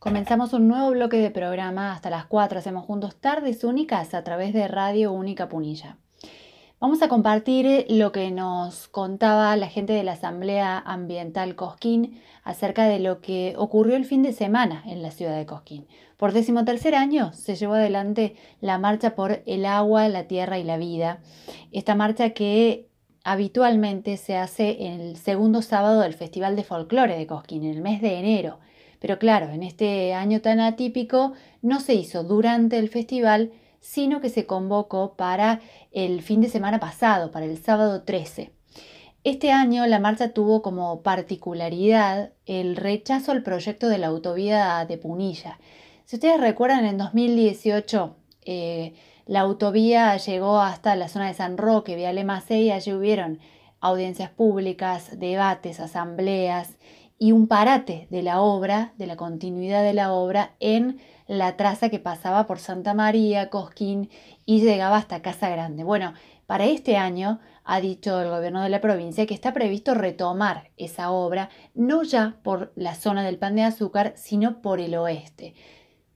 Comenzamos un nuevo bloque de programa hasta las 4. Hacemos juntos tardes únicas a través de Radio Única Punilla. Vamos a compartir lo que nos contaba la gente de la Asamblea Ambiental Cosquín acerca de lo que ocurrió el fin de semana en la ciudad de Cosquín. Por decimotercer año se llevó adelante la marcha por el agua, la tierra y la vida. Esta marcha que habitualmente se hace el segundo sábado del Festival de Folclore de Cosquín, en el mes de enero. Pero claro, en este año tan atípico no se hizo durante el festival, sino que se convocó para el fin de semana pasado, para el sábado 13. Este año la marcha tuvo como particularidad el rechazo al proyecto de la autovía de Punilla. Si ustedes recuerdan, en 2018 eh, la autovía llegó hasta la zona de San Roque, Viale Macei, y allí hubieron audiencias públicas, debates, asambleas y un parate de la obra, de la continuidad de la obra en la traza que pasaba por Santa María, Cosquín y llegaba hasta Casa Grande. Bueno, para este año ha dicho el gobierno de la provincia que está previsto retomar esa obra, no ya por la zona del pan de azúcar, sino por el oeste.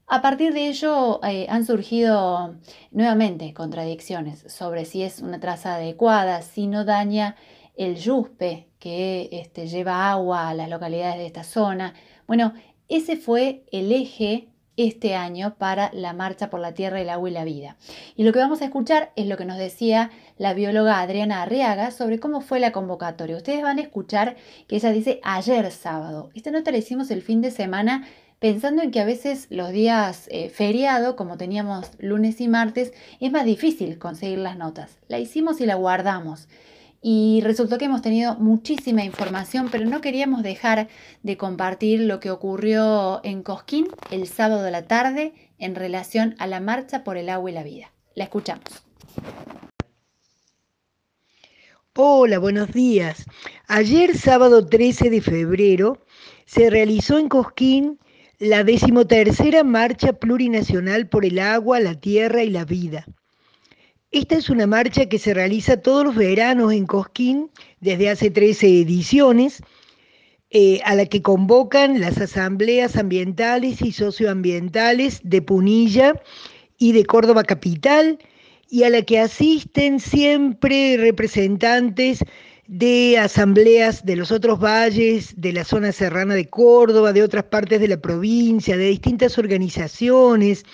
A partir de ello eh, han surgido nuevamente contradicciones sobre si es una traza adecuada, si no daña el Yuspe, que este, lleva agua a las localidades de esta zona. Bueno, ese fue el eje este año para la Marcha por la Tierra, el Agua y la Vida. Y lo que vamos a escuchar es lo que nos decía la bióloga Adriana Arriaga sobre cómo fue la convocatoria. Ustedes van a escuchar que ella dice ayer sábado. Esta nota la hicimos el fin de semana pensando en que a veces los días eh, feriado, como teníamos lunes y martes, es más difícil conseguir las notas. La hicimos y la guardamos y resultó que hemos tenido muchísima información, pero no queríamos dejar de compartir lo que ocurrió en Cosquín el sábado de la tarde en relación a la marcha por el agua y la vida. La escuchamos. Hola, buenos días. Ayer, sábado 13 de febrero, se realizó en Cosquín la decimotercera marcha plurinacional por el agua, la tierra y la vida. Esta es una marcha que se realiza todos los veranos en Cosquín desde hace 13 ediciones, eh, a la que convocan las asambleas ambientales y socioambientales de Punilla y de Córdoba Capital, y a la que asisten siempre representantes de asambleas de los otros valles, de la zona serrana de Córdoba, de otras partes de la provincia, de distintas organizaciones,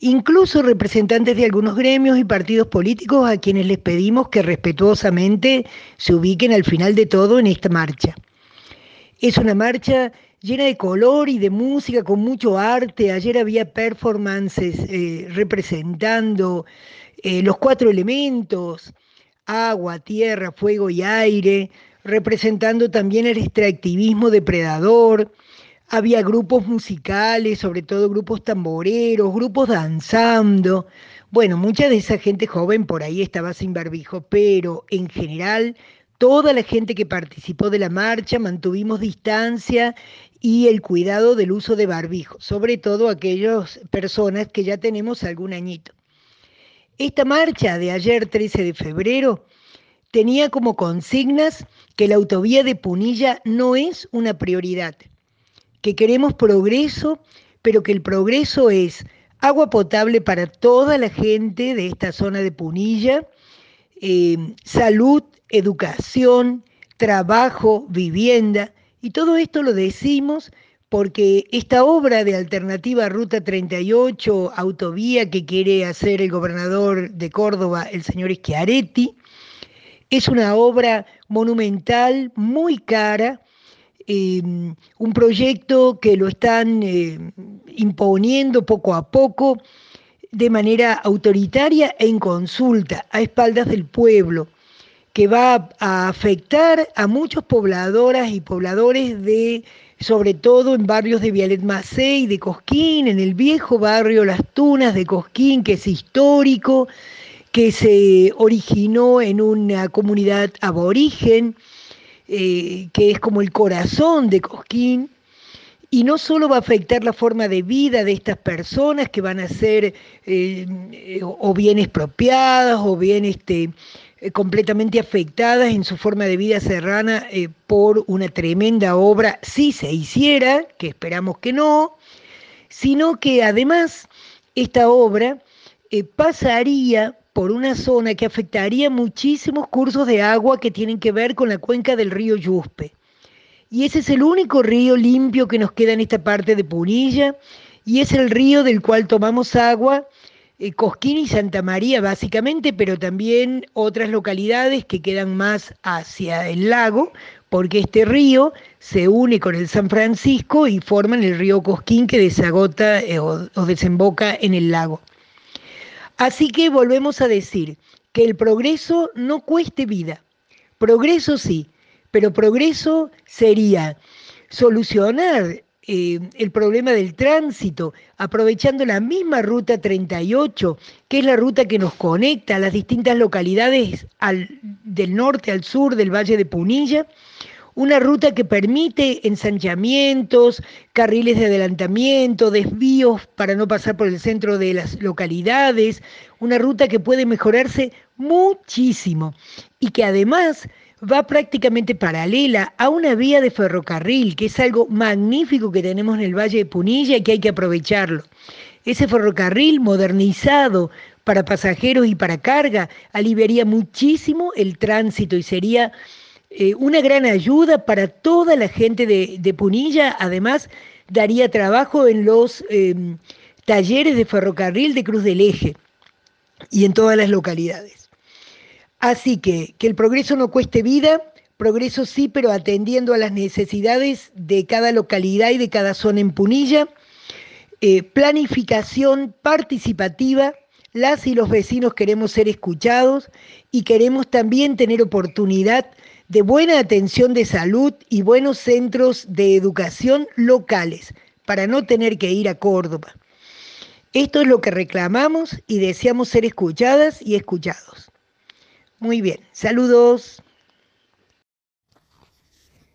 incluso representantes de algunos gremios y partidos políticos a quienes les pedimos que respetuosamente se ubiquen al final de todo en esta marcha. Es una marcha llena de color y de música, con mucho arte. Ayer había performances eh, representando eh, los cuatro elementos, agua, tierra, fuego y aire, representando también el extractivismo depredador, había grupos musicales, sobre todo grupos tamboreros, grupos danzando. Bueno, mucha de esa gente joven por ahí estaba sin barbijo, pero en general toda la gente que participó de la marcha mantuvimos distancia y el cuidado del uso de barbijo, sobre todo aquellas personas que ya tenemos algún añito. Esta marcha de ayer 13 de febrero tenía como consignas que la autovía de Punilla no es una prioridad que queremos progreso, pero que el progreso es agua potable para toda la gente de esta zona de Punilla, eh, salud, educación, trabajo, vivienda, y todo esto lo decimos porque esta obra de alternativa Ruta 38, autovía que quiere hacer el gobernador de Córdoba, el señor Schiaretti, es una obra monumental, muy cara, Em, un proyecto que lo están em, imponiendo poco a poco de manera autoritaria e en consulta, a espaldas del pueblo, que va a afectar a muchos pobladoras y pobladores de, sobre todo en barrios de Vialet Macei, de Cosquín, en el viejo barrio Las Tunas de Cosquín, que es histórico, que se originó en una comunidad aborigen, eh, que es como el corazón de Cosquín, y no solo va a afectar la forma de vida de estas personas que van a ser eh, o bien expropiadas o bien este, eh, completamente afectadas en su forma de vida serrana por una tremenda obra, si se hiciera, que esperamos que no, sino que además esta obra pasaría por una zona que afectaría muchísimos cursos de agua que tienen que ver con la cuenca del río Yuspe. Y ese es el único río limpio que nos queda en esta parte de Punilla, y es el río del cual tomamos agua eh, Cosquín y Santa María básicamente, pero también otras localidades que quedan más hacia el lago, porque este río se une con el San Francisco y forman el río Cosquín que desagota eh, o, o desemboca en el lago. Así que volvemos a decir que el progreso no cueste vida. Progreso sí, pero progreso sería solucionar eh, el problema del tránsito, aprovechando la misma ruta 38, que es la ruta que nos conecta a las distintas localidades del norte al sur del Valle de Punilla, una ruta que permite ensanchamientos, carriles de adelantamiento, desvíos para no pasar por el centro de las localidades, una ruta que puede mejorarse muchísimo y que además va prácticamente paralela a una vía de ferrocarril, que es algo magnífico que tenemos en el Valle de Punilla y que hay que aprovecharlo. Ese ferrocarril modernizado para pasajeros y para carga aliviaría muchísimo el tránsito y sería eh, una gran ayuda para toda la gente de, Punilla. Además, daría trabajo en los em, talleres de ferrocarril de Cruz del Eje y en todas las localidades. Así que que el progreso no cueste vida, progreso sí, pero atendiendo a las necesidades de cada localidad y de cada zona en Punilla. Eh, planificación participativa, las y los vecinos queremos ser escuchados y queremos también tener oportunidad de buena atención de salud y buenos centros de educación locales para no tener que ir a Córdoba. Esto es lo que reclamamos y deseamos ser escuchadas y escuchados. Muy bien, saludos.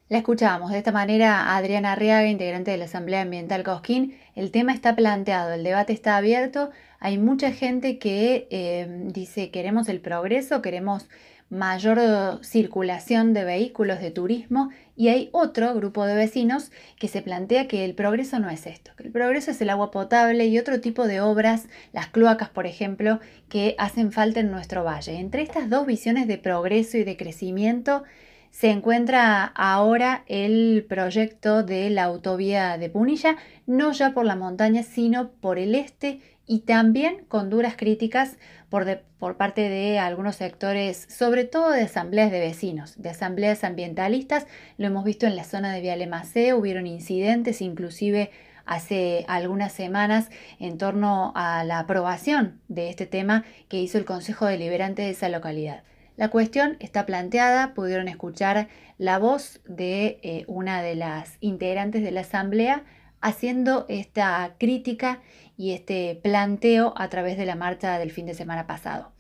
La escuchamos de esta manera Adriana Arriaga, integrante de la Asamblea Ambiental Cosquín. El tema está planteado, el debate está abierto. Hay mucha gente que eh, dice queremos el progreso, queremos mayor circulación de vehículos de turismo y hay otro grupo de vecinos que se plantea que el progreso no es esto, que el progreso es el agua potable y otro tipo de obras, las cloacas por ejemplo, que hacen falta en nuestro valle. Entre estas dos visiones de progreso y de crecimiento se encuentra ahora el proyecto de la autovía de Punilla, no ya por la montaña, sino por el este y también con duras críticas por, por, parte de algunos sectores, sobre todo de asambleas de vecinos, de asambleas ambientalistas. Lo hemos visto en la zona de Vialemacé, hubieron incidentes inclusive hace algunas semanas en torno a la aprobación de este tema que hizo el Consejo Deliberante de esa localidad. La cuestión está planteada, pudieron escuchar la voz de eh, una de las integrantes de la Asamblea haciendo esta crítica y este planteo a través de la marcha del fin de semana pasado.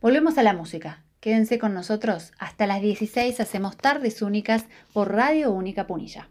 Volvemos a la música. Quédense con nosotros. Hasta las 16 hacemos tardes únicas por Radio Única Punilla.